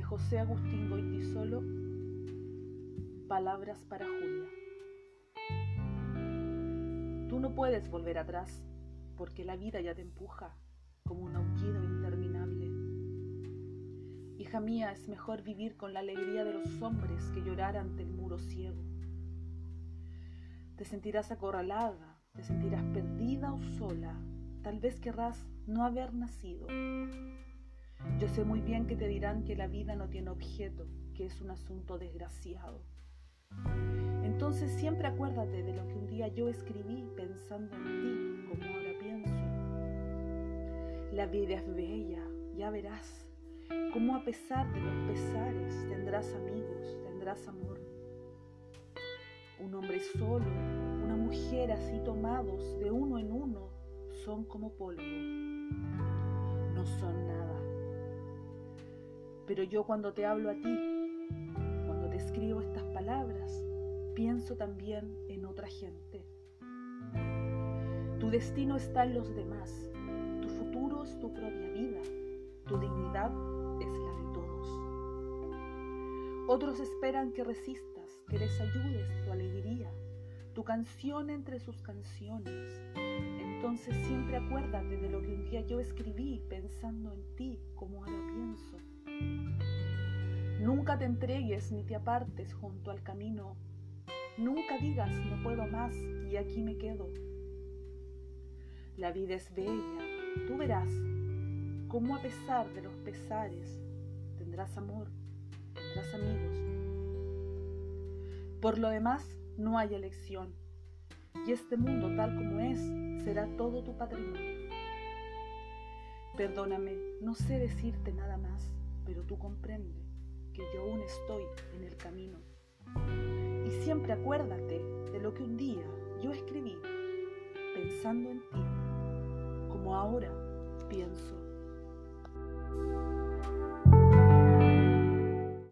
José Agustín Goitisolo, Palabras para Julia. Tú no puedes volver atrás porque la vida ya te empuja como un aullido interminable. Hija mía, es mejor vivir con la alegría de los hombres que llorar ante el muro ciego. Te sentirás acorralada, te sentirás perdida o sola, tal vez querrás no haber nacido. Yo sé muy bien que te dirán que la vida no tiene objeto, que es un asunto desgraciado. Entonces siempre acuérdate de lo que un día yo escribí pensando en ti, como ahora pienso. La vida es bella, ya verás, cómo a pesar de los pesares tendrás amigos, tendrás amor. Un hombre solo, una mujer así tomados de uno en uno, son como polvo, no son nada. Pero yo cuando te hablo a ti, cuando te escribo estas palabras, pienso también en otra gente. Tu destino está en los demás, tu futuro es tu propia vida, tu dignidad es la de todos. Otros esperan que resistas, que les ayudes tu alegría, tu canción entre sus canciones. Entonces siempre acuérdate de lo que un día yo escribí pensando en ti como ahora pienso. Nunca te entregues ni te apartes junto al camino. Nunca digas no puedo más y aquí me quedo. La vida es bella, tú verás cómo a pesar de los pesares tendrás amor, tendrás amigos. Por lo demás, no hay elección y este mundo tal como es será todo tu patrimonio. Perdóname, no sé decirte nada más, pero tú comprende que yo aún estoy en el camino. Y siempre acuérdate de lo que un día yo escribí pensando en ti, como ahora pienso.